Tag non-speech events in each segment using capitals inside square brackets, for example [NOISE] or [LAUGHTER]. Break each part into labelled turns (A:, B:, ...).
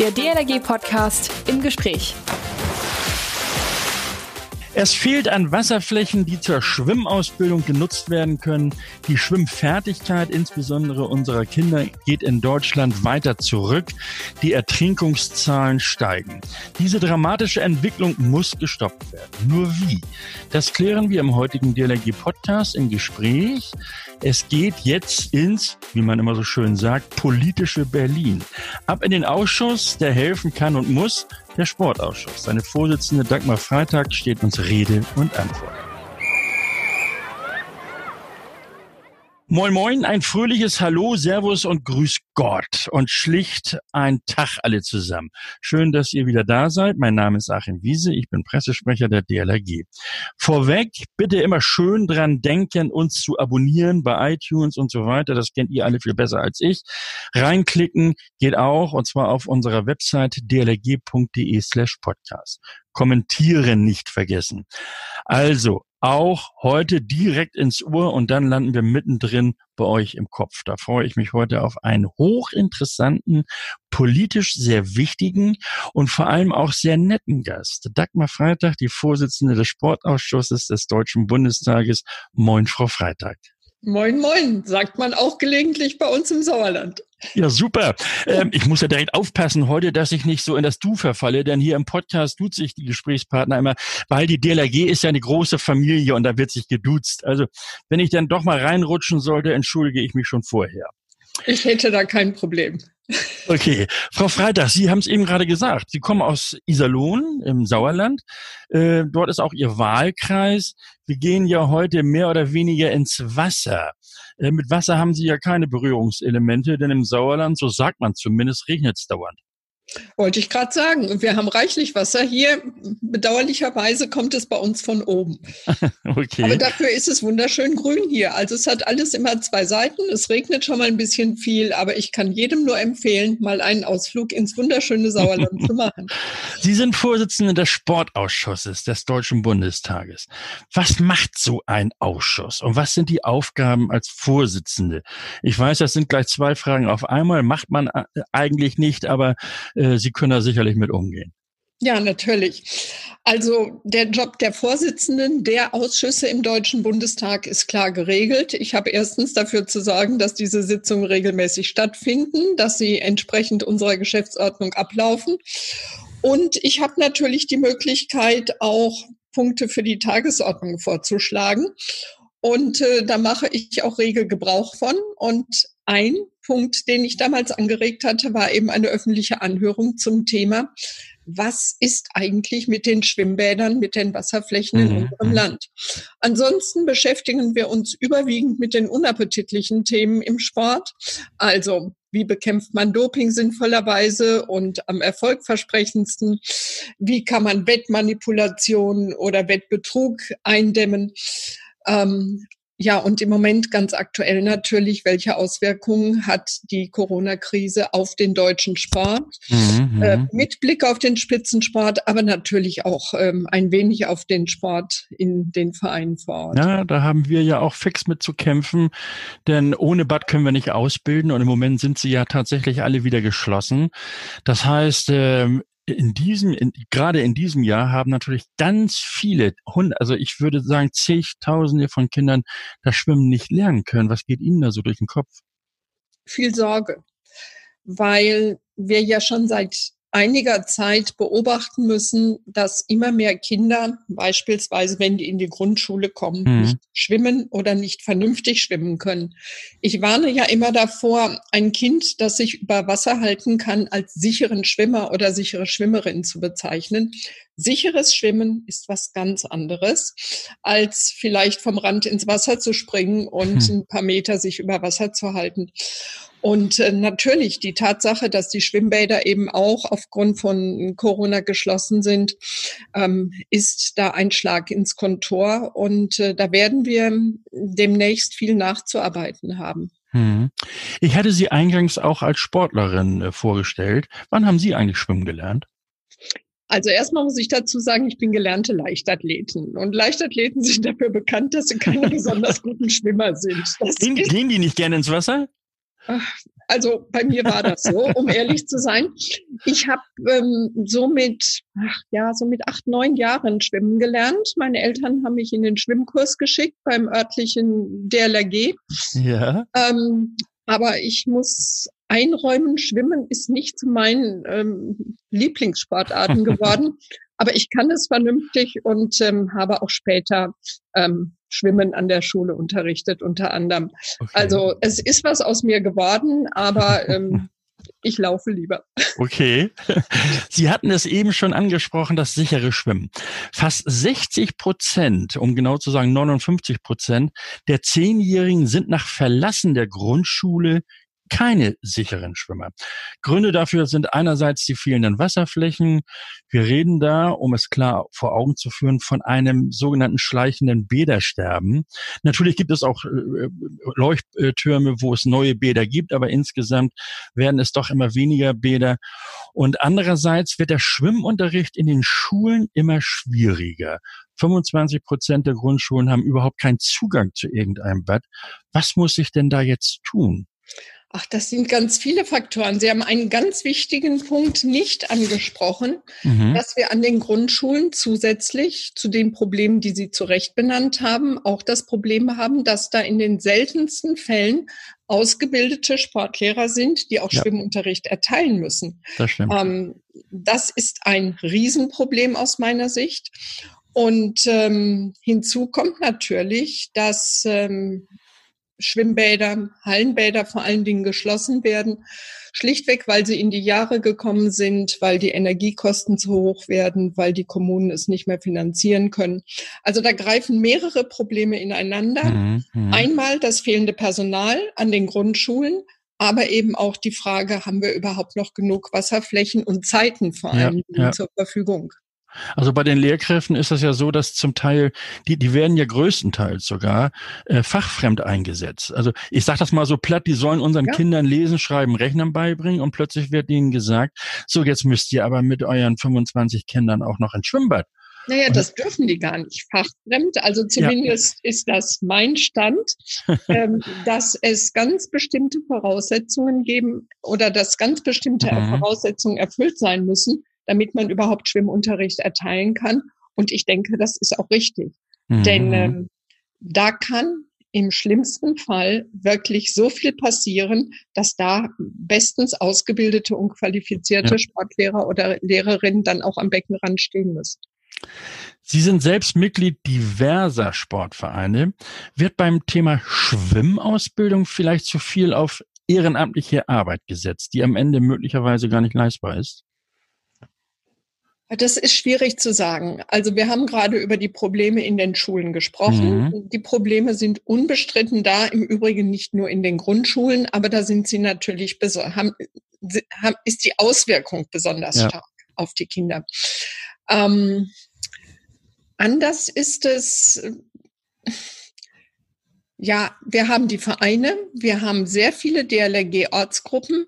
A: Der DLRG-Podcast im Gespräch.
B: Es fehlt an Wasserflächen, die zur Schwimmausbildung genutzt werden können. Die Schwimmfertigkeit, insbesondere unserer Kinder, geht in Deutschland weiter zurück. Die Ertrinkungszahlen steigen. Diese dramatische Entwicklung muss gestoppt werden. Nur wie? Das klären wir im heutigen DLRG-Podcast im Gespräch. Es geht jetzt ins, wie man immer so schön sagt, politische Berlin. Ab in den Ausschuss, der helfen kann und muss, der Sportausschuss. Seine Vorsitzende Dagmar Freitag steht uns Rede und Antwort. Moin Moin, ein fröhliches Hallo, Servus und Grüß Gott und schlicht ein Tag alle zusammen. Schön, dass ihr wieder da seid. Mein Name ist Achim Wiese, ich bin Pressesprecher der DLRG. Vorweg, bitte immer schön dran denken, uns zu abonnieren bei iTunes und so weiter. Das kennt ihr alle viel besser als ich. Reinklicken geht auch und zwar auf unserer Website dlrg.de slash podcast. Kommentieren nicht vergessen. Also, auch heute direkt ins Uhr und dann landen wir mittendrin bei euch im Kopf. Da freue ich mich heute auf einen hochinteressanten, politisch sehr wichtigen und vor allem auch sehr netten Gast. Dagmar Freitag, die Vorsitzende des Sportausschusses des Deutschen Bundestages. Moin, Frau Freitag.
C: Moin, moin, sagt man auch gelegentlich bei uns im Sauerland.
B: Ja, super. Ähm, ich muss ja direkt aufpassen heute, dass ich nicht so in das Du verfalle, denn hier im Podcast tut sich die Gesprächspartner immer, weil die DLRG ist ja eine große Familie und da wird sich geduzt. Also wenn ich dann doch mal reinrutschen sollte, entschuldige ich mich schon vorher.
C: Ich hätte da kein Problem.
B: Okay, Frau Freitag, Sie haben es eben gerade gesagt. Sie kommen aus Iserlohn im Sauerland. Äh, dort ist auch Ihr Wahlkreis. Wir gehen ja heute mehr oder weniger ins Wasser. Äh, mit Wasser haben Sie ja keine Berührungselemente, denn im Sauerland, so sagt man zumindest, regnet es dauernd.
C: Wollte ich gerade sagen. Wir haben reichlich Wasser hier. Bedauerlicherweise kommt es bei uns von oben. [LAUGHS] okay. Aber dafür ist es wunderschön grün hier. Also es hat alles immer zwei Seiten. Es regnet schon mal ein bisschen viel, aber ich kann jedem nur empfehlen, mal einen Ausflug ins wunderschöne Sauerland zu machen. [LAUGHS]
B: Sie sind Vorsitzende des Sportausschusses des Deutschen Bundestages. Was macht so ein Ausschuss und was sind die Aufgaben als Vorsitzende? Ich weiß, das sind gleich zwei Fragen auf einmal. Macht man äh, eigentlich nicht, aber äh, Sie können da sicherlich mit umgehen.
C: Ja, natürlich. Also der Job der Vorsitzenden der Ausschüsse im Deutschen Bundestag ist klar geregelt. Ich habe erstens dafür zu sorgen, dass diese Sitzungen regelmäßig stattfinden, dass sie entsprechend unserer Geschäftsordnung ablaufen. Und ich habe natürlich die Möglichkeit, auch Punkte für die Tagesordnung vorzuschlagen. Und äh, da mache ich auch rege Gebrauch von. Und ein Punkt, den ich damals angeregt hatte, war eben eine öffentliche Anhörung zum Thema, was ist eigentlich mit den Schwimmbädern, mit den Wasserflächen in mhm. unserem mhm. Land. Ansonsten beschäftigen wir uns überwiegend mit den unappetitlichen Themen im Sport. Also wie bekämpft man Doping sinnvollerweise und am erfolgversprechendsten? Wie kann man Wettmanipulation oder Wettbetrug eindämmen? Ähm, ja, und im Moment ganz aktuell natürlich, welche Auswirkungen hat die Corona-Krise auf den deutschen Sport? Mhm, äh, mhm. mit Blick auf den Spitzensport, aber natürlich auch ähm, ein wenig auf den Sport in den Vereinen vor Ort.
B: Ja, da haben wir ja auch fix mit zu kämpfen, denn ohne Bad können wir nicht ausbilden und im Moment sind sie ja tatsächlich alle wieder geschlossen. Das heißt, ähm, in diesem, in, gerade in diesem Jahr haben natürlich ganz viele, Hunde, also ich würde sagen zigtausende von Kindern das Schwimmen nicht lernen können. Was geht Ihnen da so durch den Kopf?
C: Viel Sorge, weil wir ja schon seit einiger Zeit beobachten müssen, dass immer mehr Kinder, beispielsweise wenn die in die Grundschule kommen, mhm. nicht schwimmen oder nicht vernünftig schwimmen können. Ich warne ja immer davor, ein Kind, das sich über Wasser halten kann, als sicheren Schwimmer oder sichere Schwimmerin zu bezeichnen. Sicheres Schwimmen ist was ganz anderes, als vielleicht vom Rand ins Wasser zu springen und mhm. ein paar Meter sich über Wasser zu halten. Und äh, natürlich die Tatsache, dass die Schwimmbäder eben auch aufgrund von Corona geschlossen sind, ähm, ist da ein Schlag ins Kontor. Und äh, da werden wir demnächst viel nachzuarbeiten haben.
B: Hm. Ich hatte Sie eingangs auch als Sportlerin äh, vorgestellt. Wann haben Sie eigentlich schwimmen gelernt?
C: Also erstmal muss ich dazu sagen, ich bin gelernte Leichtathleten. Und Leichtathleten sind dafür bekannt, dass sie keine [LAUGHS] besonders guten Schwimmer sind.
B: Gehen, gehen die nicht gerne ins Wasser?
C: Also bei mir war das so, um ehrlich zu sein. Ich habe ähm, so mit, ach, ja, so mit acht, neun Jahren schwimmen gelernt. Meine Eltern haben mich in den Schwimmkurs geschickt beim örtlichen DLRG.
B: Ja.
C: Ähm, aber ich muss einräumen, Schwimmen ist nicht zu meinen ähm, Lieblingssportarten [LAUGHS] geworden. aber ich kann es vernünftig und ähm, habe auch später ähm, Schwimmen an der Schule unterrichtet, unter anderem. Okay. Also es ist was aus mir geworden, aber [LAUGHS] ähm, ich laufe lieber.
B: Okay. Sie hatten es eben schon angesprochen, das sichere Schwimmen. Fast 60 Prozent, um genau zu sagen 59 Prozent der Zehnjährigen sind nach Verlassen der Grundschule keine sicheren Schwimmer. Gründe dafür sind einerseits die fehlenden Wasserflächen. Wir reden da, um es klar vor Augen zu führen, von einem sogenannten schleichenden Bädersterben. Natürlich gibt es auch äh, Leuchttürme, wo es neue Bäder gibt, aber insgesamt werden es doch immer weniger Bäder. Und andererseits wird der Schwimmunterricht in den Schulen immer schwieriger. 25 Prozent der Grundschulen haben überhaupt keinen Zugang zu irgendeinem Bad. Was muss ich denn da jetzt tun?
C: Ach, das sind ganz viele Faktoren. Sie haben einen ganz wichtigen Punkt nicht angesprochen, mhm. dass wir an den Grundschulen zusätzlich zu den Problemen, die Sie zu Recht benannt haben, auch das Problem haben, dass da in den seltensten Fällen ausgebildete Sportlehrer sind, die auch ja. Schwimmunterricht erteilen müssen.
B: Das stimmt. Ähm,
C: das ist ein Riesenproblem aus meiner Sicht. Und ähm, hinzu kommt natürlich, dass ähm, Schwimmbäder, Hallenbäder vor allen Dingen geschlossen werden. Schlichtweg, weil sie in die Jahre gekommen sind, weil die Energiekosten zu hoch werden, weil die Kommunen es nicht mehr finanzieren können. Also da greifen mehrere Probleme ineinander. Mhm, mhm. Einmal das fehlende Personal an den Grundschulen, aber eben auch die Frage, haben wir überhaupt noch genug Wasserflächen und Zeiten vor allem ja, ja. zur Verfügung?
B: Also bei den Lehrkräften ist das ja so, dass zum Teil, die, die werden ja größtenteils sogar äh, fachfremd eingesetzt. Also ich sage das mal so platt, die sollen unseren ja. Kindern Lesen, Schreiben, Rechnen beibringen und plötzlich wird ihnen gesagt, so jetzt müsst ihr aber mit euren 25 Kindern auch noch ins Schwimmbad.
C: Naja, das dürfen die gar nicht fachfremd. Also zumindest ja. ist das mein Stand, [LAUGHS] ähm, dass es ganz bestimmte Voraussetzungen geben oder dass ganz bestimmte mhm. Voraussetzungen erfüllt sein müssen, damit man überhaupt Schwimmunterricht erteilen kann. Und ich denke, das ist auch richtig. Mhm. Denn ähm, da kann im schlimmsten Fall wirklich so viel passieren, dass da bestens ausgebildete und qualifizierte ja. Sportlehrer oder Lehrerinnen dann auch am Beckenrand stehen müssen.
B: Sie sind selbst Mitglied diverser Sportvereine. Wird beim Thema Schwimmausbildung vielleicht zu viel auf ehrenamtliche Arbeit gesetzt, die am Ende möglicherweise gar nicht leistbar ist?
C: Das ist schwierig zu sagen. Also wir haben gerade über die Probleme in den Schulen gesprochen. Mhm. Die Probleme sind unbestritten da, im Übrigen nicht nur in den Grundschulen, aber da sind sie natürlich, haben, haben, ist die Auswirkung besonders ja. stark auf die Kinder. Ähm, anders ist es, ja, wir haben die Vereine, wir haben sehr viele DLRG-Ortsgruppen.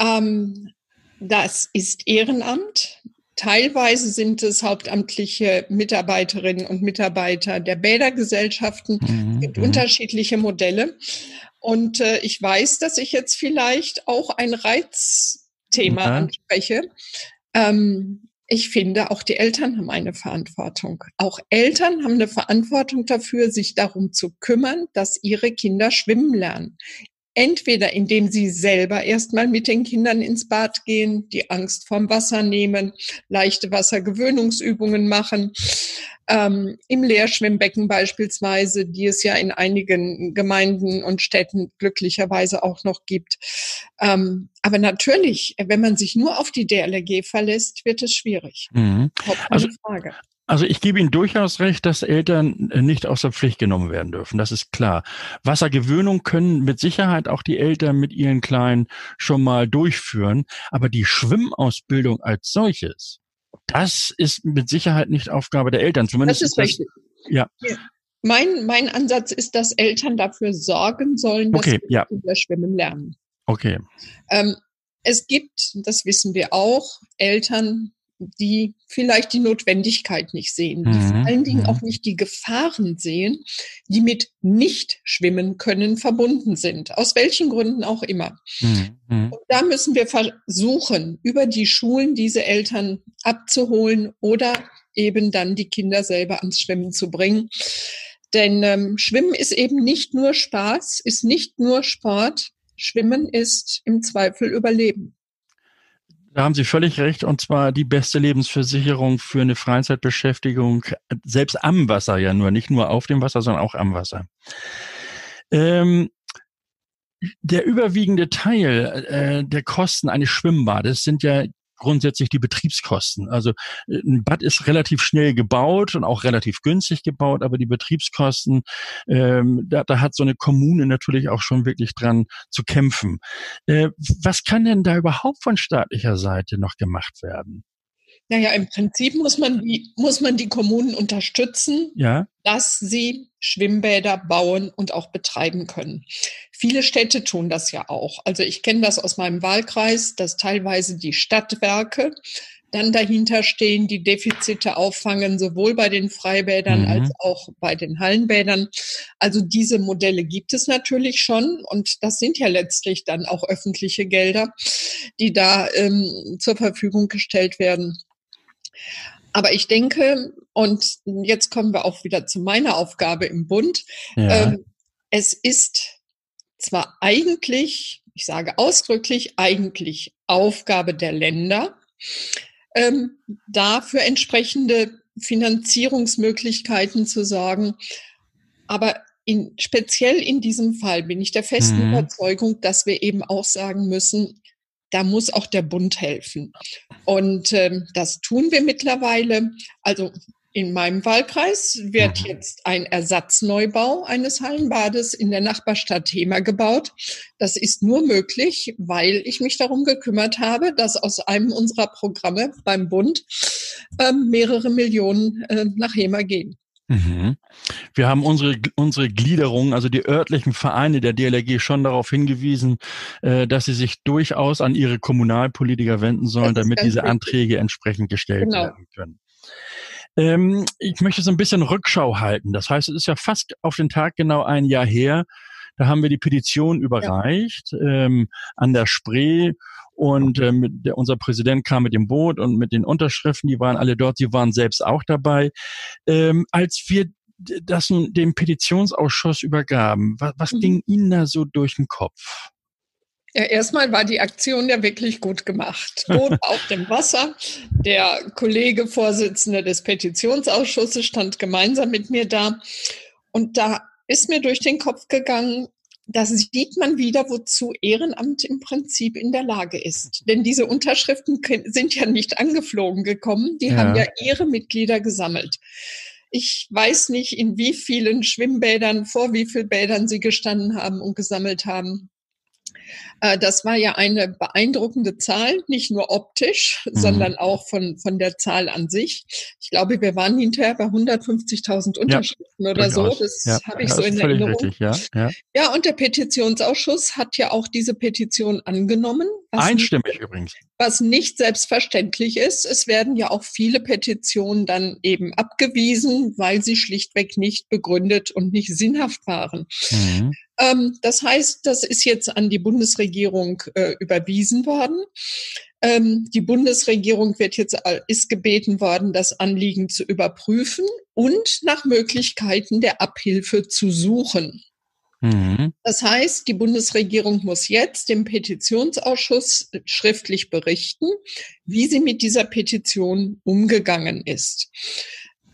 C: Ähm, das ist Ehrenamt. Teilweise sind es hauptamtliche Mitarbeiterinnen und Mitarbeiter der Bädergesellschaften. Mhm. Es gibt mhm. unterschiedliche Modelle. Und äh, ich weiß, dass ich jetzt vielleicht auch ein Reizthema ja. anspreche. Ähm, ich finde, auch die Eltern haben eine Verantwortung. Auch Eltern haben eine Verantwortung dafür, sich darum zu kümmern, dass ihre Kinder schwimmen lernen. Entweder indem sie selber erstmal mit den Kindern ins Bad gehen, die Angst vorm Wasser nehmen, leichte Wassergewöhnungsübungen machen, ähm, im Leerschwimmbecken beispielsweise, die es ja in einigen Gemeinden und Städten glücklicherweise auch noch gibt. Ähm, aber natürlich, wenn man sich nur auf die DLRG verlässt, wird es schwierig.
B: Mhm. Also, Frage. Also ich gebe Ihnen durchaus recht, dass Eltern äh, nicht aus der Pflicht genommen werden dürfen. Das ist klar. Wassergewöhnung können mit Sicherheit auch die Eltern mit ihren Kleinen schon mal durchführen. Aber die Schwimmausbildung als solches, das ist mit Sicherheit nicht Aufgabe der Eltern.
C: Zumindest das ist, richtig. Das, ja. Mein, mein Ansatz ist, dass Eltern dafür sorgen sollen, dass
B: okay, ja.
C: Kinder schwimmen lernen.
B: Okay.
C: Ähm, es gibt, das wissen wir auch, Eltern, die vielleicht die Notwendigkeit nicht sehen, die mhm. vor allen Dingen auch nicht die Gefahren sehen, die mit nicht schwimmen können verbunden sind, aus welchen Gründen auch immer. Mhm. Und da müssen wir versuchen, über die Schulen diese Eltern abzuholen oder eben dann die Kinder selber ans Schwimmen zu bringen. Denn ähm, Schwimmen ist eben nicht nur Spaß, ist nicht nur Sport. Schwimmen ist im Zweifel Überleben.
B: Da haben Sie völlig recht, und zwar die beste Lebensversicherung für eine Freizeitbeschäftigung, selbst am Wasser ja nur, nicht nur auf dem Wasser, sondern auch am Wasser. Ähm, der überwiegende Teil äh, der Kosten eines Schwimmbades sind ja grundsätzlich die Betriebskosten. Also äh, ein Bad ist relativ schnell gebaut und auch relativ günstig gebaut, aber die Betriebskosten, ähm, da, da hat so eine Kommune natürlich auch schon wirklich dran zu kämpfen. Äh, was kann denn da überhaupt von staatlicher Seite noch gemacht werden?
C: Naja, im Prinzip muss man die, muss man die Kommunen unterstützen,
B: ja.
C: dass sie Schwimmbäder bauen und auch betreiben können. Viele Städte tun das ja auch. Also ich kenne das aus meinem Wahlkreis, dass teilweise die Stadtwerke dann dahinter stehen, die Defizite auffangen, sowohl bei den Freibädern mhm. als auch bei den Hallenbädern. Also diese Modelle gibt es natürlich schon und das sind ja letztlich dann auch öffentliche Gelder, die da ähm, zur Verfügung gestellt werden. Aber ich denke, und jetzt kommen wir auch wieder zu meiner Aufgabe im Bund, ja. ähm, es ist zwar eigentlich, ich sage ausdrücklich, eigentlich Aufgabe der Länder, ähm, dafür entsprechende Finanzierungsmöglichkeiten zu sorgen. Aber in, speziell in diesem Fall bin ich der festen mhm. Überzeugung, dass wir eben auch sagen müssen, da muss auch der Bund helfen. Und ähm, das tun wir mittlerweile. Also in meinem Wahlkreis wird mhm. jetzt ein Ersatzneubau eines Hallenbades in der Nachbarstadt Hema gebaut. Das ist nur möglich, weil ich mich darum gekümmert habe, dass aus einem unserer Programme beim Bund äh, mehrere Millionen äh, nach Hema gehen.
B: Mhm. Wir haben unsere, unsere Gliederung, also die örtlichen Vereine der DLRG schon darauf hingewiesen, äh, dass sie sich durchaus an ihre Kommunalpolitiker wenden sollen, damit diese richtig. Anträge entsprechend gestellt genau. werden können. Ähm, ich möchte so ein bisschen Rückschau halten. Das heißt, es ist ja fast auf den Tag genau ein Jahr her. Da haben wir die Petition überreicht ja. ähm, an der Spree und ähm, der, unser Präsident kam mit dem Boot und mit den Unterschriften, die waren alle dort, sie waren selbst auch dabei. Ähm, als wir das dem Petitionsausschuss übergaben, was, was mhm. ging Ihnen da so durch den Kopf?
C: Ja, erstmal war die Aktion ja wirklich gut gemacht. Boot [LAUGHS] auf dem Wasser. Der Kollege Vorsitzende des Petitionsausschusses stand gemeinsam mit mir da. Und da ist mir durch den Kopf gegangen, da sieht man wieder, wozu Ehrenamt im Prinzip in der Lage ist. Denn diese Unterschriften sind ja nicht angeflogen gekommen, die ja. haben ja ihre Mitglieder gesammelt. Ich weiß nicht, in wie vielen Schwimmbädern, vor wie vielen Bädern sie gestanden haben und gesammelt haben. Äh, das war ja eine beeindruckende Zahl, nicht nur optisch, mhm. sondern auch von, von der Zahl an sich. Ich glaube, wir waren hinterher bei 150.000 Unterschriften ja, oder so. Das ja, habe ich so in Erinnerung. Richtig, ja, ja. ja, und der Petitionsausschuss hat ja auch diese Petition angenommen.
B: Einstimmig übrigens.
C: Was nicht selbstverständlich ist. Es werden ja auch viele Petitionen dann eben abgewiesen, weil sie schlichtweg nicht begründet und nicht sinnhaft waren. Mhm. Ähm, das heißt, das ist jetzt an die Bundesregierung äh, überwiesen worden. Ähm, die Bundesregierung wird jetzt, äh, ist gebeten worden, das Anliegen zu überprüfen und nach Möglichkeiten der Abhilfe zu suchen. Mhm. Das heißt, die Bundesregierung muss jetzt dem Petitionsausschuss schriftlich berichten, wie sie mit dieser Petition umgegangen ist.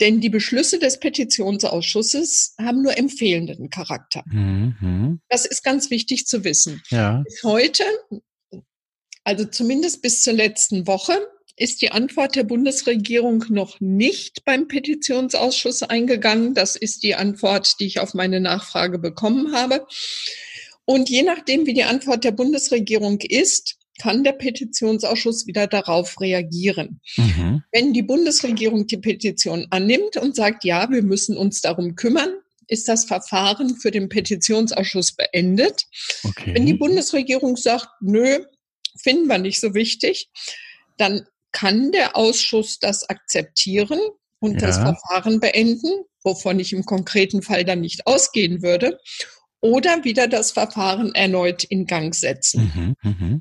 C: Denn die Beschlüsse des Petitionsausschusses haben nur empfehlenden Charakter. Mhm. Das ist ganz wichtig zu wissen. Ja. Bis heute, also zumindest bis zur letzten Woche, ist die Antwort der Bundesregierung noch nicht beim Petitionsausschuss eingegangen. Das ist die Antwort, die ich auf meine Nachfrage bekommen habe. Und je nachdem, wie die Antwort der Bundesregierung ist, kann der Petitionsausschuss wieder darauf reagieren. Mhm. Wenn die Bundesregierung die Petition annimmt und sagt, ja, wir müssen uns darum kümmern, ist das Verfahren für den Petitionsausschuss beendet. Okay. Wenn die Bundesregierung sagt, nö, finden wir nicht so wichtig, dann kann der Ausschuss das akzeptieren und ja. das Verfahren beenden, wovon ich im konkreten Fall dann nicht ausgehen würde, oder wieder das Verfahren erneut in Gang setzen. Mhm, mh.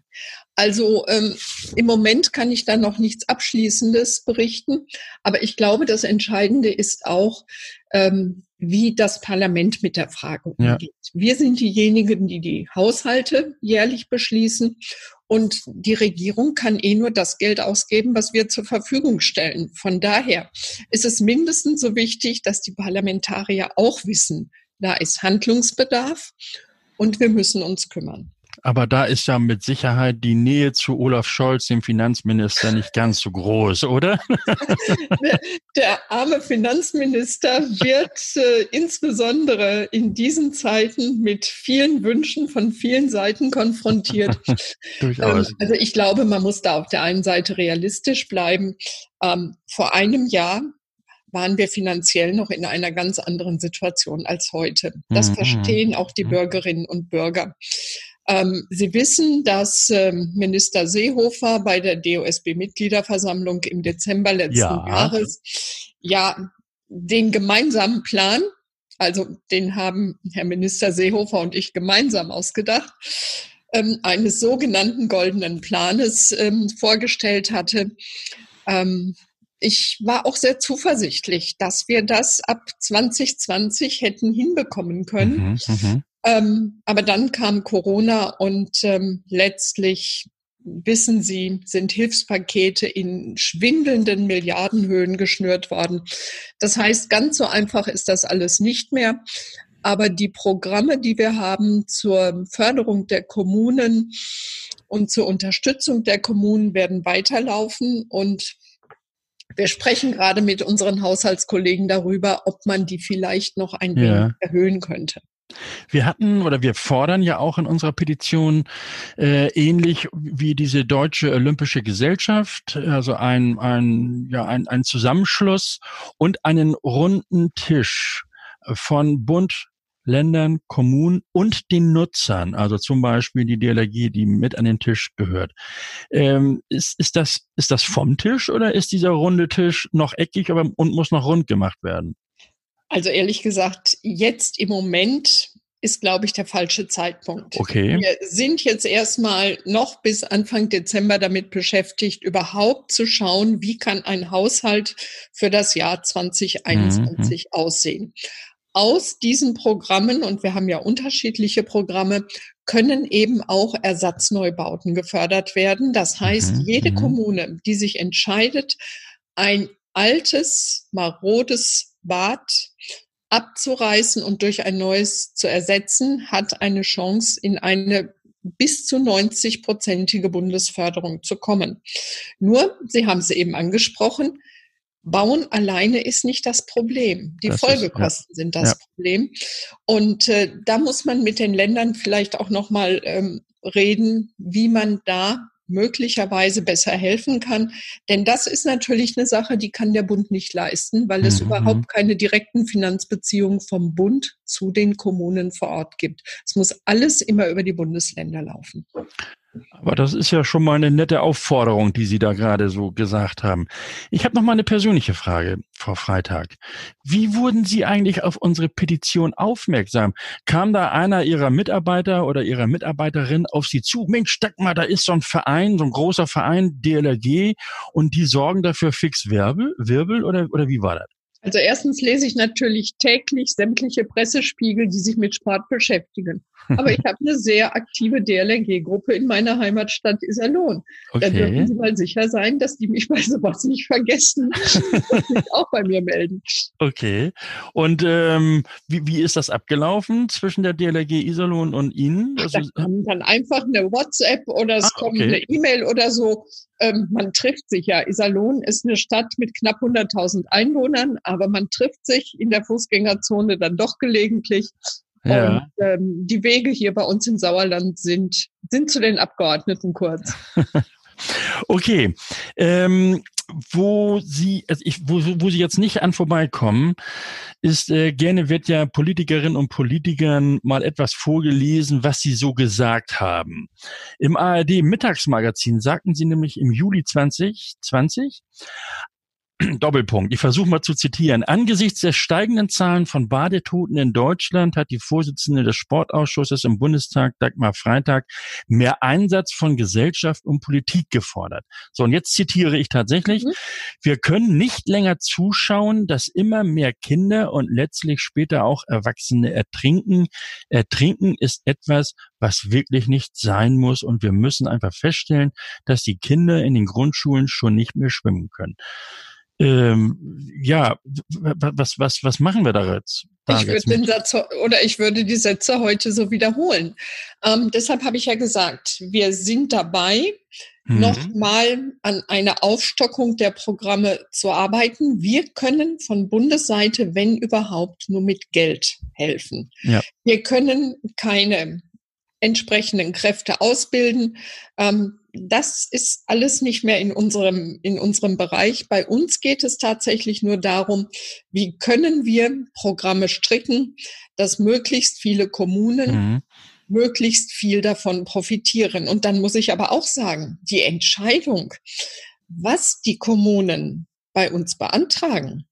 C: Also ähm, im Moment kann ich da noch nichts Abschließendes berichten, aber ich glaube, das Entscheidende ist auch, ähm, wie das Parlament mit der Frage umgeht. Ja. Wir sind diejenigen, die die Haushalte jährlich beschließen und die Regierung kann eh nur das Geld ausgeben, was wir zur Verfügung stellen. Von daher ist es mindestens so wichtig, dass die Parlamentarier auch wissen, da ist Handlungsbedarf und wir müssen uns kümmern.
B: Aber da ist ja mit Sicherheit die Nähe zu Olaf Scholz, dem Finanzminister, nicht ganz so groß, oder? [LAUGHS]
C: Der, arme Finanzminister wird äh, insbesondere in diesen Zeiten mit vielen Wünschen von vielen Seiten konfrontiert. [LAUGHS] Durchaus. Ähm, also ich glaube, man muss da auf der einen Seite realistisch bleiben. Ähm, vor einem Jahr waren wir finanziell noch in einer ganz anderen Situation als heute. Das mhm. verstehen auch die mhm. Bürgerinnen und Bürger. Ähm, Sie wissen, dass ähm, Minister Seehofer bei der DOSB-Mitgliederversammlung im Dezember letzten ja. Jahres ja den gemeinsamen Plan, also den haben Herr Minister Seehofer und ich gemeinsam ausgedacht, ähm, eines sogenannten goldenen Planes ähm, vorgestellt hatte. Ähm, ich war auch sehr zuversichtlich, dass wir das ab 2020 hätten hinbekommen können. Mhm, mhm. Ähm, aber dann kam Corona und ähm, letztlich wissen Sie, sind Hilfspakete in schwindelnden Milliardenhöhen geschnürt worden. Das heißt, ganz so einfach ist das alles nicht mehr. Aber die Programme, die wir haben zur Förderung der Kommunen und zur Unterstützung der Kommunen, werden weiterlaufen. Und wir sprechen gerade mit unseren Haushaltskollegen darüber, ob man die vielleicht noch ein wenig ja. erhöhen könnte.
B: Wir hatten oder wir fordern ja auch in unserer Petition äh, ähnlich wie diese deutsche olympische Gesellschaft, also ein, ein, ja, ein, ein Zusammenschluss und einen runden Tisch von Bund, Ländern, Kommunen und den Nutzern, also zum Beispiel die DLRG, die mit an den Tisch gehört. Ähm, ist, ist, das, ist das vom Tisch oder ist dieser runde Tisch noch eckig aber, und muss noch rund gemacht werden?
C: Also ehrlich gesagt, jetzt im Moment ist, glaube ich, der falsche Zeitpunkt.
B: Okay.
C: Wir sind jetzt erstmal noch bis Anfang Dezember damit beschäftigt, überhaupt zu schauen, wie kann ein Haushalt für das Jahr 2021 mhm. aussehen aus diesen Programmen, und wir haben ja unterschiedliche Programme, können eben auch Ersatzneubauten gefördert werden. Das heißt, mhm. jede mhm. Kommune, die sich entscheidet, ein altes, marodes Bad abzureißen und durch ein neues zu ersetzen, hat eine Chance, in eine bis zu 90-prozentige Bundesförderung zu kommen. Nur, Sie haben es eben angesprochen, Bauen alleine ist nicht das Problem. Die das Folgekosten ist, ja. sind das ja. Problem. Und äh, da muss man mit den Ländern vielleicht auch nochmal ähm, reden, wie man da möglicherweise besser helfen kann. Denn das ist natürlich eine Sache, die kann der Bund nicht leisten, weil es mhm. überhaupt keine direkten Finanzbeziehungen vom Bund zu den Kommunen vor Ort gibt. Es muss alles immer über die Bundesländer laufen.
B: Aber das ist ja schon mal eine nette Aufforderung, die Sie da gerade so gesagt haben. Ich habe noch mal eine persönliche Frage, Frau Freitag. Wie wurden Sie eigentlich auf unsere Petition aufmerksam? Kam da einer Ihrer Mitarbeiter oder Ihrer Mitarbeiterin auf Sie zu? Mensch, steck mal, da ist so ein Verein, so ein großer Verein, DLRG, und die sorgen dafür fix Wirbel, Wirbel oder, oder wie war das?
C: Also erstens lese ich natürlich täglich sämtliche Pressespiegel, die sich mit Sport beschäftigen. Aber ich habe eine sehr aktive DLRG-Gruppe in meiner Heimatstadt Iserlohn. Okay. Da dürfen Sie mal sicher sein, dass die mich bei sowas nicht vergessen [LAUGHS] und sich auch bei mir melden.
B: Okay. Und ähm, wie, wie ist das abgelaufen zwischen der DLRG Iserlohn und Ihnen?
C: Also, da kommt dann einfach eine WhatsApp oder es ah, kommt okay. eine E-Mail oder so. Ähm, man trifft sich ja. Iserlohn ist eine Stadt mit knapp 100.000 Einwohnern, aber man trifft sich in der Fußgängerzone dann doch gelegentlich. Ja. Und ähm, die Wege hier bei uns im Sauerland sind, sind zu den Abgeordneten kurz. [LAUGHS]
B: okay. Ähm, wo sie, also ich, wo, wo sie jetzt nicht an vorbeikommen, ist äh, gerne wird ja Politikerinnen und Politikern mal etwas vorgelesen, was sie so gesagt haben. Im ARD Mittagsmagazin sagten sie nämlich im Juli 2020, [CLEARS THROAT] Doppelpunkt. Ich versuche mal zu zitieren. Angesichts der steigenden Zahlen von Badetoten in Deutschland hat die Vorsitzende des Sportausschusses im Bundestag, Dagmar Freitag, mehr Einsatz von Gesellschaft und Politik gefordert. So, und jetzt zitiere ich tatsächlich. Mhm. Wir können nicht länger zuschauen, dass immer mehr Kinder und letztlich später auch Erwachsene ertrinken. Ertrinken ist etwas, was wirklich nicht sein muss. Und wir müssen einfach feststellen, dass die Kinder in den Grundschulen schon nicht mehr schwimmen können ähm, ja, was, was, was machen wir da jetzt?
C: Da ich würde den Satz oder ich würde die Sätze heute so wiederholen. Ähm, deshalb habe ich ja gesagt, wir sind dabei, mhm. nochmal an einer Aufstockung der Programme zu arbeiten. Wir können von Bundesseite, wenn überhaupt, nur mit Geld helfen. Ja. Wir können keine entsprechenden Kräfte ausbilden. Ähm, das ist alles nicht mehr in unserem, in unserem Bereich. Bei uns geht es tatsächlich nur darum, wie können wir Programme stricken, dass möglichst viele Kommunen mhm. möglichst viel davon profitieren. Und dann muss ich aber auch sagen, die Entscheidung, was die Kommunen bei uns beantragen,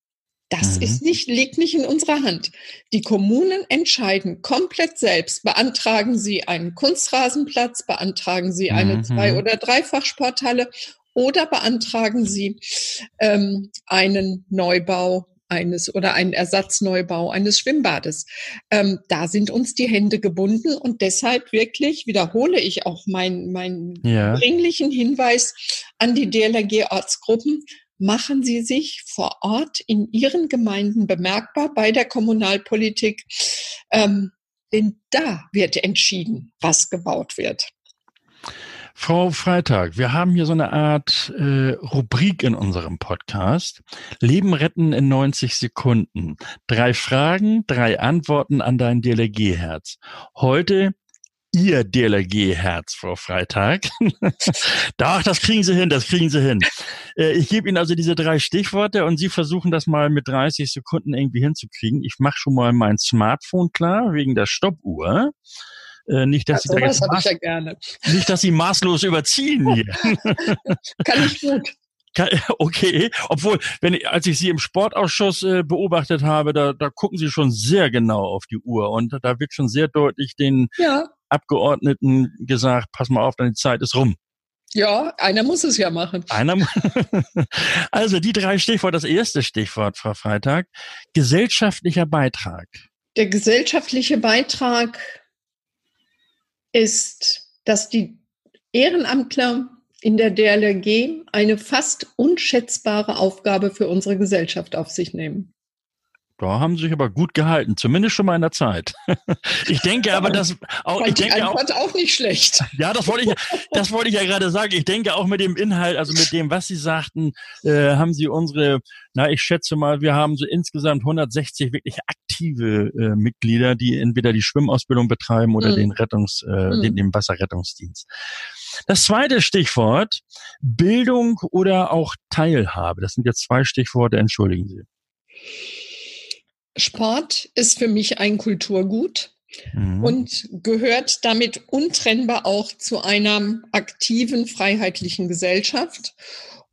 C: das mhm. ist nicht, liegt nicht in unserer Hand. Die Kommunen entscheiden komplett selbst. Beantragen sie einen Kunstrasenplatz, beantragen sie eine mhm. Zwei- oder Dreifachsporthalle oder beantragen sie ähm, einen Neubau eines oder einen Ersatzneubau eines Schwimmbades. Ähm, da sind uns die Hände gebunden und deshalb wirklich wiederhole ich auch meinen mein ja. dringlichen Hinweis an die DLRG-Ortsgruppen machen Sie sich vor Ort in Ihren Gemeinden bemerkbar bei der Kommunalpolitik. Ähm, denn da wird entschieden, was gebaut wird.
B: Frau Freitag, wir haben hier so eine Art äh, Rubrik in unserem Podcast. Leben retten in 90 Sekunden. Drei Fragen, drei Antworten an dein DLG-Herz. Heute Ihr DLRG-Herz, Frau Freitag. [LAUGHS] Doch, das kriegen Sie hin, das kriegen Sie hin. Äh, ich gebe Ihnen also diese drei Stichworte und Sie versuchen das mal mit 30 Sekunden irgendwie hinzukriegen. Ich mache schon mal mein Smartphone klar, wegen der Stoppuhr. Äh, nicht, dass ja, Sie da jetzt maß, ja gerne. nicht, dass Sie maßlos überziehen hier. [LAUGHS]
C: Kann ich gut.
B: Okay, obwohl, wenn ich, als ich Sie im Sportausschuss äh, beobachtet habe, da, da gucken Sie schon sehr genau auf die Uhr und da wird schon sehr deutlich den ja. Abgeordneten gesagt, pass mal auf, deine Zeit ist rum.
C: Ja, einer muss es ja machen.
B: Einer [LAUGHS] also die drei Stichworte. Das erste Stichwort, Frau Freitag, gesellschaftlicher Beitrag.
C: Der gesellschaftliche Beitrag ist, dass die Ehrenamtler in der DLRG eine fast unschätzbare Aufgabe für unsere Gesellschaft auf sich nehmen.
B: Da haben sie sich aber gut gehalten, zumindest schon mal in der Zeit. [LAUGHS] Ich denke aber, dass
C: auch ich denke auch, auch nicht schlecht.
B: Ja, das wollte ich, das wollte ich ja gerade sagen. Ich denke auch mit dem Inhalt, also mit dem, was Sie sagten, äh, haben Sie unsere, na, ich schätze mal, wir haben so insgesamt 160 wirklich aktive äh, Mitglieder, die entweder die Schwimmausbildung betreiben oder mhm. den Rettungs, äh, mhm. den, den Wasserrettungsdienst. Das zweite Stichwort Bildung oder auch Teilhabe. Das sind jetzt zwei Stichworte. Entschuldigen Sie.
C: Sport ist für mich ein Kulturgut mhm. und gehört damit untrennbar auch zu einer aktiven, freiheitlichen Gesellschaft.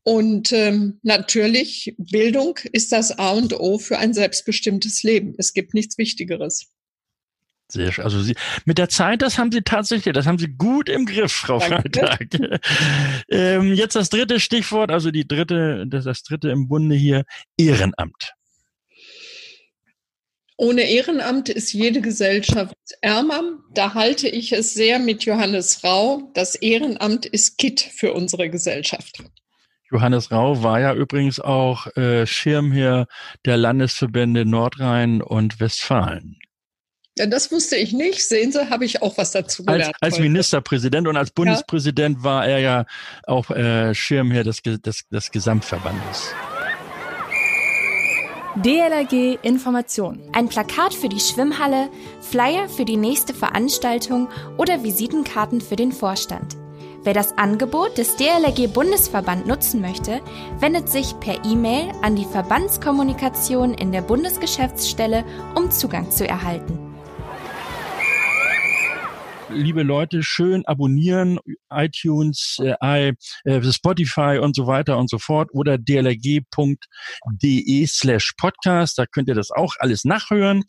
C: Und ähm, natürlich, Bildung ist das A und O für ein selbstbestimmtes Leben. Es gibt nichts Wichtigeres.
B: Sehr schön. Also Sie, mit der Zeit, das haben Sie tatsächlich, das haben Sie gut im Griff, Frau Danke. Freitag. ähm, jetzt das dritte Stichwort, also die dritte, das, das dritte im Bunde hier, Ehrenamt.
C: Ohne Ehrenamt ist jede Gesellschaft ärmer. Da halte ich es sehr mit Johannes Rau. Das Ehrenamt ist Kit für unsere Gesellschaft.
B: Johannes Rau war ja übrigens auch äh, Schirmherr der Landesverbände Nordrhein und Westfalen.
C: Ja, das wusste ich nicht. Sehen Sie, habe ich auch was dazu
B: gelernt. Als, als Ministerpräsident und als Bundespräsident ja. war er ja auch äh, Schirmherr des, des, des Gesamtverbandes.
A: DLRG Information. Ein Plakat für die Schwimmhalle, Flyer für die nächste Veranstaltung oder Visitenkarten für den Vorstand. Wer das Angebot des DLRG Bundesverband nutzen möchte, wendet sich per E-Mail an die Verbandskommunikation in der Bundesgeschäftsstelle, um Zugang zu erhalten.
B: Liebe Leute, schön abonnieren, iTunes, äh, äh, Spotify und so weiter und so fort oder dlrg.de slash podcast. Da könnt ihr das auch alles nachhören.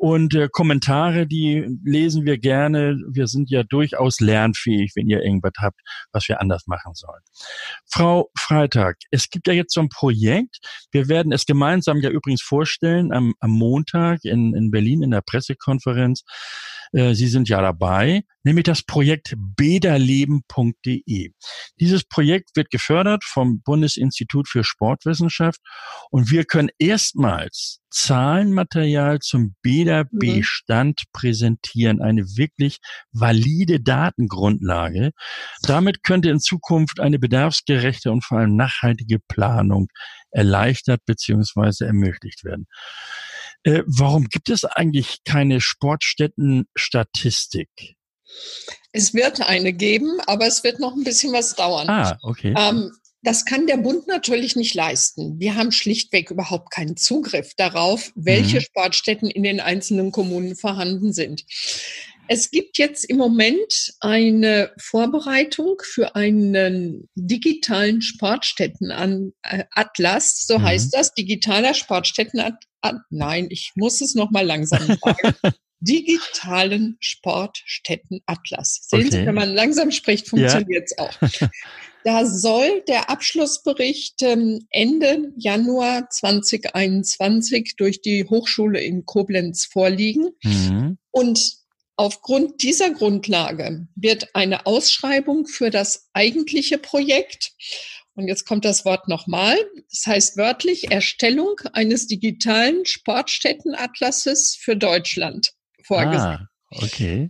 B: Und äh, Kommentare, die lesen wir gerne. Wir sind ja durchaus lernfähig, wenn ihr irgendwas habt, was wir anders machen sollen. Frau Freitag, es gibt ja jetzt so ein Projekt. Wir werden es gemeinsam ja übrigens vorstellen am, am Montag in, in Berlin in der Pressekonferenz. Äh, Sie sind ja dabei, nämlich das Projekt bederleben.de. Dieses Projekt wird gefördert vom Bundesinstitut für Sportwissenschaft und wir können erstmals Zahlenmaterial zum Bäderbestand mhm. präsentieren, eine wirklich valide Datengrundlage. Damit könnte in Zukunft eine bedarfsgerechte und vor allem nachhaltige Planung erleichtert bzw. ermöglicht werden. Äh, warum gibt es eigentlich keine Sportstätten-Statistik?
C: Es wird eine geben, aber es wird noch ein bisschen was dauern.
B: Ah, okay. Ähm,
C: das kann der Bund natürlich nicht leisten. Wir haben schlichtweg überhaupt keinen Zugriff darauf, welche mhm. Sportstätten in den einzelnen Kommunen vorhanden sind. Es gibt jetzt im Moment eine Vorbereitung für einen digitalen Sportstättenatlas, so mhm. heißt das, digitaler Sportstättenatlas. Nein, ich muss es noch mal langsam sagen. [LAUGHS] digitalen Sportstättenatlas. Sehen okay. Sie, wenn man langsam spricht, funktioniert es ja. auch. [LAUGHS] Da soll der Abschlussbericht ähm, Ende Januar 2021 durch die Hochschule in Koblenz vorliegen. Mhm. Und aufgrund dieser Grundlage wird eine Ausschreibung für das eigentliche Projekt und jetzt kommt das Wort nochmal. Das heißt wörtlich Erstellung eines digitalen Sportstättenatlases für Deutschland vorgesehen. Ah,
B: okay.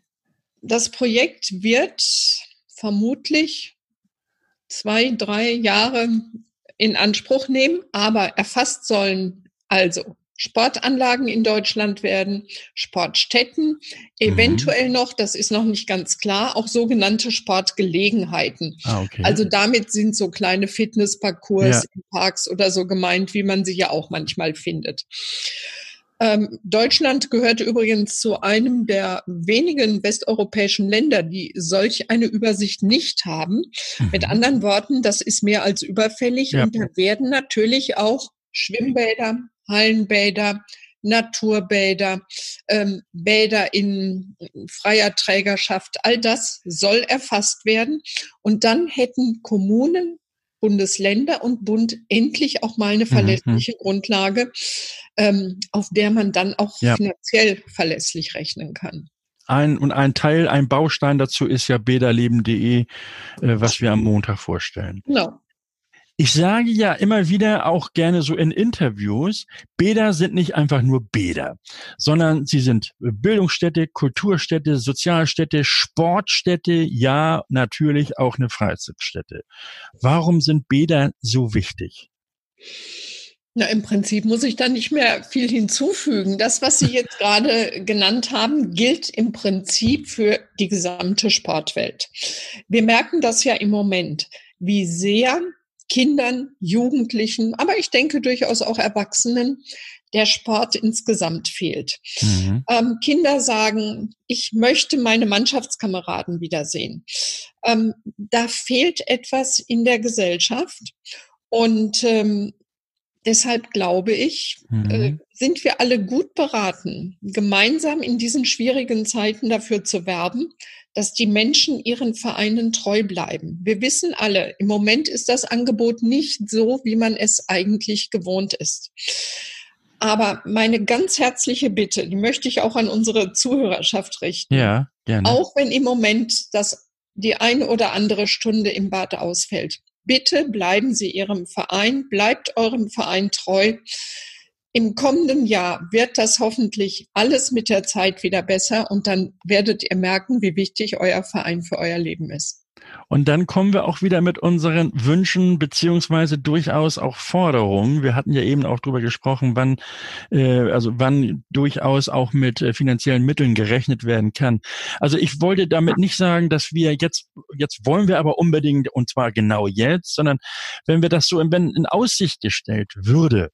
C: Das Projekt wird vermutlich zwei, drei Jahre in Anspruch nehmen, aber erfasst sollen also Sportanlagen in Deutschland werden, Sportstätten, eventuell mhm. noch, das ist noch nicht ganz klar, auch sogenannte Sportgelegenheiten. Ah, okay. Also damit sind so kleine Fitnessparcours ja. in Parks oder so gemeint, wie man sie ja auch manchmal findet. Ähm, Deutschland gehört übrigens zu einem der wenigen westeuropäischen Länder, die solch eine Übersicht nicht haben. Mhm. Mit anderen Worten, das ist mehr als überfällig ja. und da werden natürlich auch Schwimmbäder, Hallenbäder, Naturbäder, ähm, Bäder in freier Trägerschaft, all das soll erfasst werden. Und dann hätten Kommunen, Bundesländer und Bund endlich auch mal eine mhm. verlässliche mhm. Grundlage, ähm, auf der man dann auch ja. finanziell verlässlich rechnen kann.
B: Ein, und ein Teil, ein Baustein dazu ist ja bäderleben.de, äh, was wir am Montag vorstellen. Genau. Ich sage ja immer wieder auch gerne so in Interviews, Bäder sind nicht einfach nur Bäder, sondern sie sind Bildungsstätte, Kulturstätte, Sozialstätte, Sportstätte, ja, natürlich auch eine Freizeitstätte. Warum sind Bäder so wichtig?
C: Na, im Prinzip muss ich da nicht mehr viel hinzufügen. Das, was Sie jetzt gerade genannt haben, gilt im Prinzip für die gesamte Sportwelt. Wir merken das ja im Moment, wie sehr Kindern, Jugendlichen, aber ich denke durchaus auch Erwachsenen, der Sport insgesamt fehlt. Mhm. Ähm, Kinder sagen, ich möchte meine Mannschaftskameraden wiedersehen. Ähm, da fehlt etwas in der Gesellschaft. Und ähm, deshalb glaube ich, mhm. äh, sind wir alle gut beraten, gemeinsam in diesen schwierigen Zeiten dafür zu werben, dass die Menschen ihren Vereinen treu bleiben. Wir wissen alle, im Moment ist das Angebot nicht so, wie man es eigentlich gewohnt ist. Aber meine ganz herzliche Bitte, die möchte ich auch an unsere Zuhörerschaft richten.
B: Ja, gerne.
C: Auch wenn im Moment das die eine oder andere Stunde im Bad ausfällt. Bitte bleiben Sie Ihrem Verein, bleibt eurem Verein treu. Im kommenden Jahr wird das hoffentlich alles mit der Zeit wieder besser und dann werdet ihr merken, wie wichtig euer Verein für euer Leben ist.
B: Und dann kommen wir auch wieder mit unseren Wünschen beziehungsweise durchaus auch Forderungen. Wir hatten ja eben auch drüber gesprochen, wann, äh, also wann durchaus auch mit äh, finanziellen Mitteln gerechnet werden kann. Also ich wollte damit nicht sagen, dass wir jetzt, jetzt wollen wir aber unbedingt, und zwar genau jetzt, sondern wenn wir das so in, in Aussicht gestellt würde,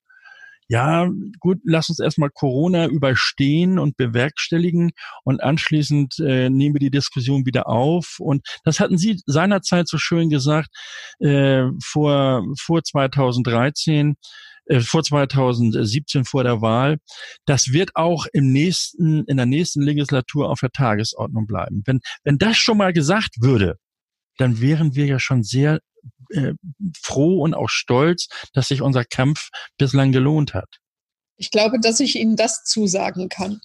B: ja, gut, lass uns erstmal Corona überstehen und bewerkstelligen und anschließend äh, nehmen wir die Diskussion wieder auf. Und das hatten Sie seinerzeit so schön gesagt, äh, vor, vor 2013 äh, vor 2017 vor der Wahl. Das wird auch im nächsten, in der nächsten Legislatur auf der Tagesordnung bleiben. Wenn, wenn das schon mal gesagt würde, dann wären wir ja schon sehr äh, froh und auch stolz, dass sich unser Kampf bislang gelohnt hat.
C: Ich glaube, dass ich Ihnen das zusagen kann.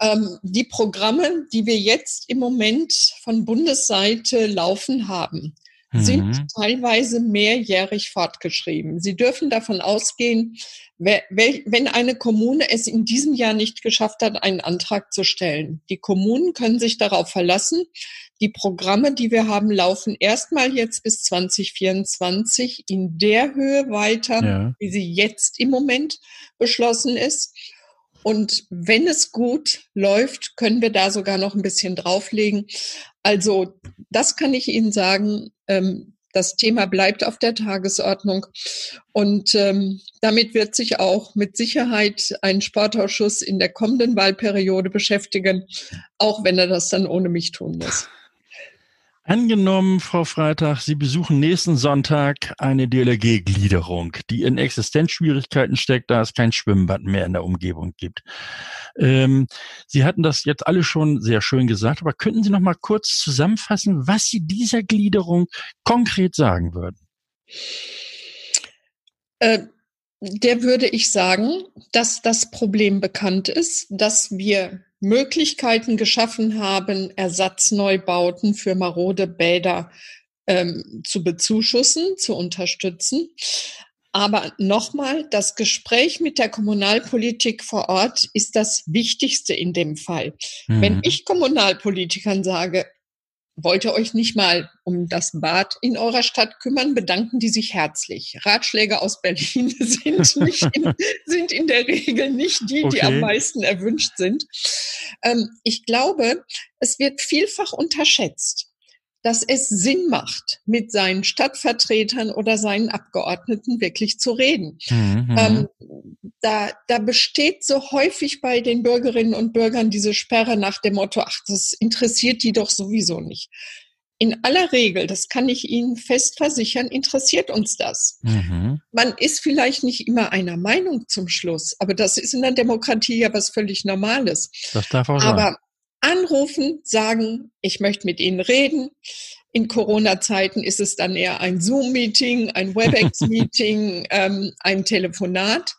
C: Ähm, die Programme, die wir jetzt im Moment von Bundesseite laufen haben, sind mhm. teilweise mehrjährig fortgeschrieben. Sie dürfen davon ausgehen, wenn eine Kommune es in diesem Jahr nicht geschafft hat, einen Antrag zu stellen. Die Kommunen können sich darauf verlassen. Die Programme, die wir haben, laufen erstmal jetzt bis 2024 in der Höhe weiter, ja. wie sie jetzt im Moment beschlossen ist. Und wenn es gut läuft, können wir da sogar noch ein bisschen drauflegen. Also das kann ich Ihnen sagen. Ähm, das Thema bleibt auf der Tagesordnung. Und ähm, damit wird sich auch mit Sicherheit ein Sportausschuss in der kommenden Wahlperiode beschäftigen, auch wenn er das dann ohne mich tun muss.
B: Angenommen, Frau Freitag, Sie besuchen nächsten Sonntag eine DLRG-Gliederung, die in Existenzschwierigkeiten steckt, da es kein Schwimmbad mehr in der Umgebung gibt. Ähm, Sie hatten das jetzt alle schon sehr schön gesagt, aber könnten Sie noch mal kurz zusammenfassen, was Sie dieser Gliederung konkret sagen würden?
C: Äh, der würde ich sagen, dass das Problem bekannt ist, dass wir Möglichkeiten geschaffen haben, Ersatzneubauten für marode Bäder ähm, zu bezuschussen, zu unterstützen. Aber nochmal, das Gespräch mit der Kommunalpolitik vor Ort ist das Wichtigste in dem Fall. Mhm. Wenn ich Kommunalpolitikern sage, wollt ihr euch nicht mal um das Bad in eurer Stadt kümmern, bedanken die sich herzlich. Ratschläge aus Berlin [LAUGHS] sind, nicht in, sind in der Regel nicht die, okay. die am meisten erwünscht sind. Ähm, ich glaube, es wird vielfach unterschätzt dass es Sinn macht, mit seinen Stadtvertretern oder seinen Abgeordneten wirklich zu reden. Mhm. Ähm, da, da besteht so häufig bei den Bürgerinnen und Bürgern diese Sperre nach dem Motto, ach, das interessiert die doch sowieso nicht. In aller Regel, das kann ich Ihnen fest versichern, interessiert uns das. Mhm. Man ist vielleicht nicht immer einer Meinung zum Schluss, aber das ist in der Demokratie ja was völlig Normales.
B: Das darf auch
C: aber
B: sein
C: anrufen, sagen, ich möchte mit Ihnen reden. In Corona-Zeiten ist es dann eher ein Zoom-Meeting, ein WebEx-Meeting, [LAUGHS] ähm, ein Telefonat.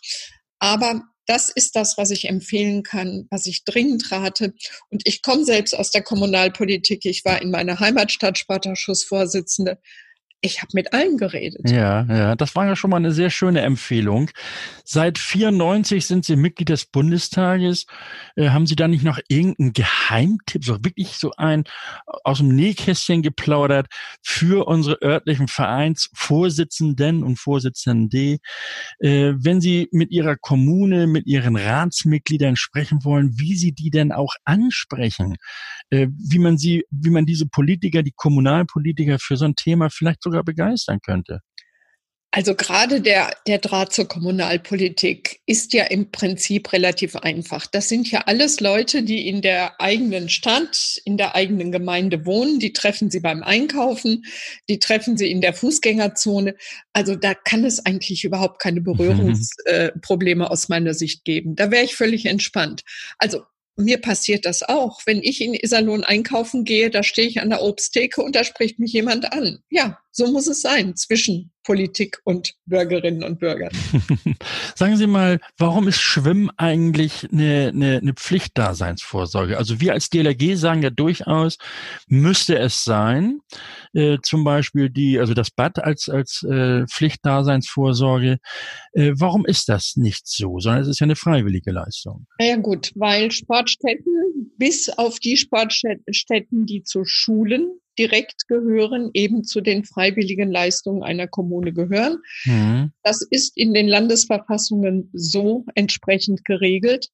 C: Aber das ist das, was ich empfehlen kann, was ich dringend rate. Und ich komme selbst aus der Kommunalpolitik. Ich war in meiner Heimatstadt Spartaschussvorsitzende ich habe mit allen geredet.
B: Ja, ja, das war ja schon mal eine sehr schöne Empfehlung. Seit 94 sind Sie Mitglied des Bundestages. Äh, haben Sie da nicht noch irgendeinen Geheimtipp, so wirklich so ein aus dem Nähkästchen geplaudert für unsere örtlichen Vereinsvorsitzenden und Vorsitzende, äh, wenn Sie mit Ihrer Kommune, mit Ihren Ratsmitgliedern sprechen wollen, wie Sie die denn auch ansprechen, äh, wie man sie, wie man diese Politiker, die Kommunalpolitiker für so ein Thema vielleicht so sogar begeistern könnte?
C: Also gerade der, der Draht zur Kommunalpolitik ist ja im Prinzip relativ einfach. Das sind ja alles Leute, die in der eigenen Stadt, in der eigenen Gemeinde wohnen. Die treffen sie beim Einkaufen, die treffen sie in der Fußgängerzone. Also da kann es eigentlich überhaupt keine [LAUGHS] Berührungsprobleme äh, aus meiner Sicht geben. Da wäre ich völlig entspannt. Also mir passiert das auch. Wenn ich in Iserlohn einkaufen gehe, da stehe ich an der Obsttheke und da spricht mich jemand an. Ja, so muss es sein zwischen Politik und Bürgerinnen und Bürgern. [LAUGHS]
B: Sagen Sie mal, warum ist Schwimmen eigentlich eine, eine, eine Pflichtdaseinsvorsorge? Also wir als DLRG sagen ja durchaus, müsste es sein, äh, zum Beispiel die, also das Bad als, als äh, Pflichtdaseinsvorsorge. Äh, warum ist das nicht so, sondern es ist ja eine freiwillige Leistung?
C: Ja gut, weil Sportstätten bis auf die Sportstätten, die zu Schulen direkt gehören, eben zu den freiwilligen Leistungen einer Kommune gehören. Mhm. Das ist in den Landesverfassungen so entsprechend geregelt.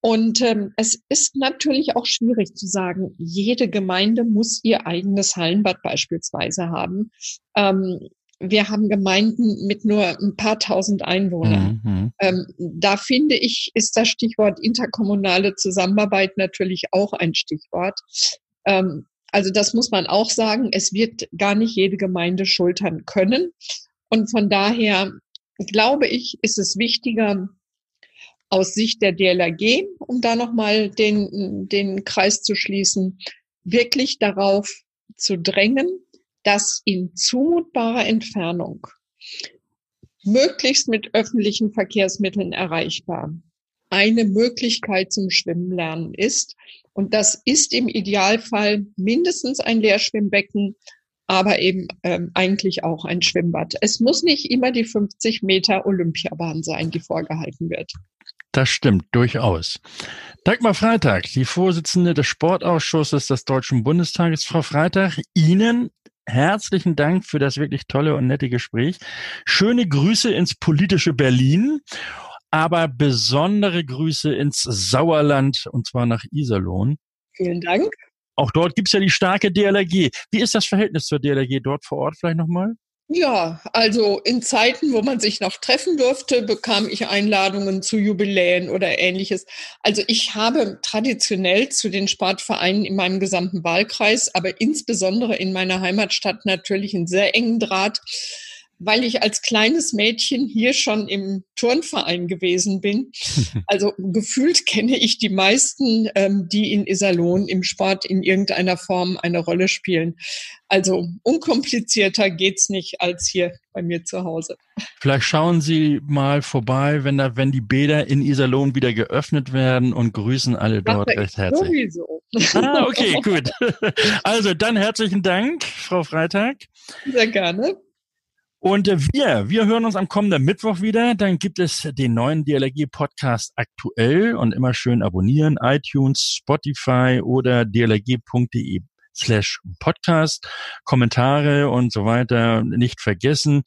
C: Und ähm, es ist natürlich auch schwierig zu sagen, jede Gemeinde muss ihr eigenes Hallenbad beispielsweise haben. Ähm, wir haben Gemeinden mit nur ein paar tausend Einwohnern. Mhm, mhm. Ähm, da finde ich, ist das Stichwort interkommunale Zusammenarbeit natürlich auch ein Stichwort. Ähm, also das muss man auch sagen. Es wird gar nicht jede Gemeinde schultern können. Und von daher glaube ich, ist es wichtiger, aus Sicht der DLRG, um da nochmal den, den Kreis zu schließen, wirklich darauf zu drängen, dass in zumutbarer Entfernung, möglichst mit öffentlichen Verkehrsmitteln erreichbar, eine Möglichkeit zum Schwimmen lernen ist. Und das ist im Idealfall mindestens ein Leerschwimmbecken, aber eben ähm, eigentlich auch ein Schwimmbad. Es muss nicht immer die 50 Meter Olympiabahn sein, die vorgehalten wird.
B: Das stimmt durchaus. Dagmar Freitag, die Vorsitzende des Sportausschusses des Deutschen Bundestages. Frau Freitag, Ihnen herzlichen Dank für das wirklich tolle und nette Gespräch. Schöne Grüße ins politische Berlin, aber besondere Grüße ins Sauerland und zwar nach Iserlohn.
C: Vielen Dank.
B: Auch dort gibt's ja die starke DLRG. Wie ist das Verhältnis zur DLRG dort vor Ort vielleicht nochmal?
C: Ja, also in Zeiten, wo man sich noch treffen durfte, bekam ich Einladungen zu Jubiläen oder ähnliches. Also ich habe traditionell zu den Sportvereinen in meinem gesamten Wahlkreis, aber insbesondere in meiner Heimatstadt natürlich einen sehr engen Draht weil ich als kleines Mädchen hier schon im Turnverein gewesen bin. [LAUGHS] Also gefühlt kenne ich die meisten, ähm, die in Iserlohn im Sport in irgendeiner Form eine Rolle spielen. Also unkomplizierter geht's nicht als hier bei mir zu Hause.
B: Vielleicht schauen Sie mal vorbei, wenn da, wenn die Bäder in Iserlohn wieder geöffnet werden und grüßen alle dort recht herzlich. Sowieso. Ah, okay, gut. [LAUGHS] Also dann herzlichen Dank, Frau Freitag.
C: Sehr gerne.
B: Und wir, wir hören uns am kommenden Mittwoch wieder. Dann gibt es den neuen DLRG-Podcast aktuell und immer schön abonnieren. iTunes, Spotify oder dlrg.de slash Podcast, Kommentare und so weiter nicht vergessen.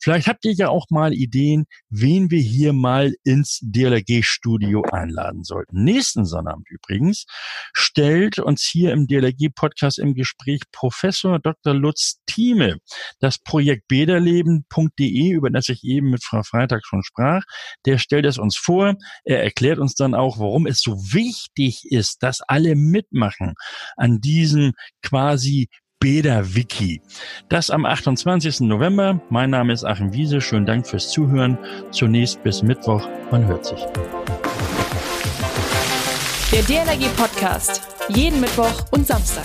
B: Vielleicht habt ihr ja auch mal Ideen, wen wir hier mal ins DLRG-Studio einladen sollten. Nächsten Sonnabend übrigens stellt uns hier im DLRG-Podcast im Gespräch Professor Dr. Lutz Thieme das Projekt bederleben.de, über das ich eben mit Frau Freitag schon sprach. Der stellt es uns vor. Er erklärt uns dann auch, warum es so wichtig ist, dass alle mitmachen an diesem quasi Beda-Wiki. Das am 28. November. Mein Name ist Achim Wiese. Schönen Dank fürs Zuhören. Zunächst bis Mittwoch. Man hört sich.
A: Der DLRG Podcast. Jeden Mittwoch und Samstag.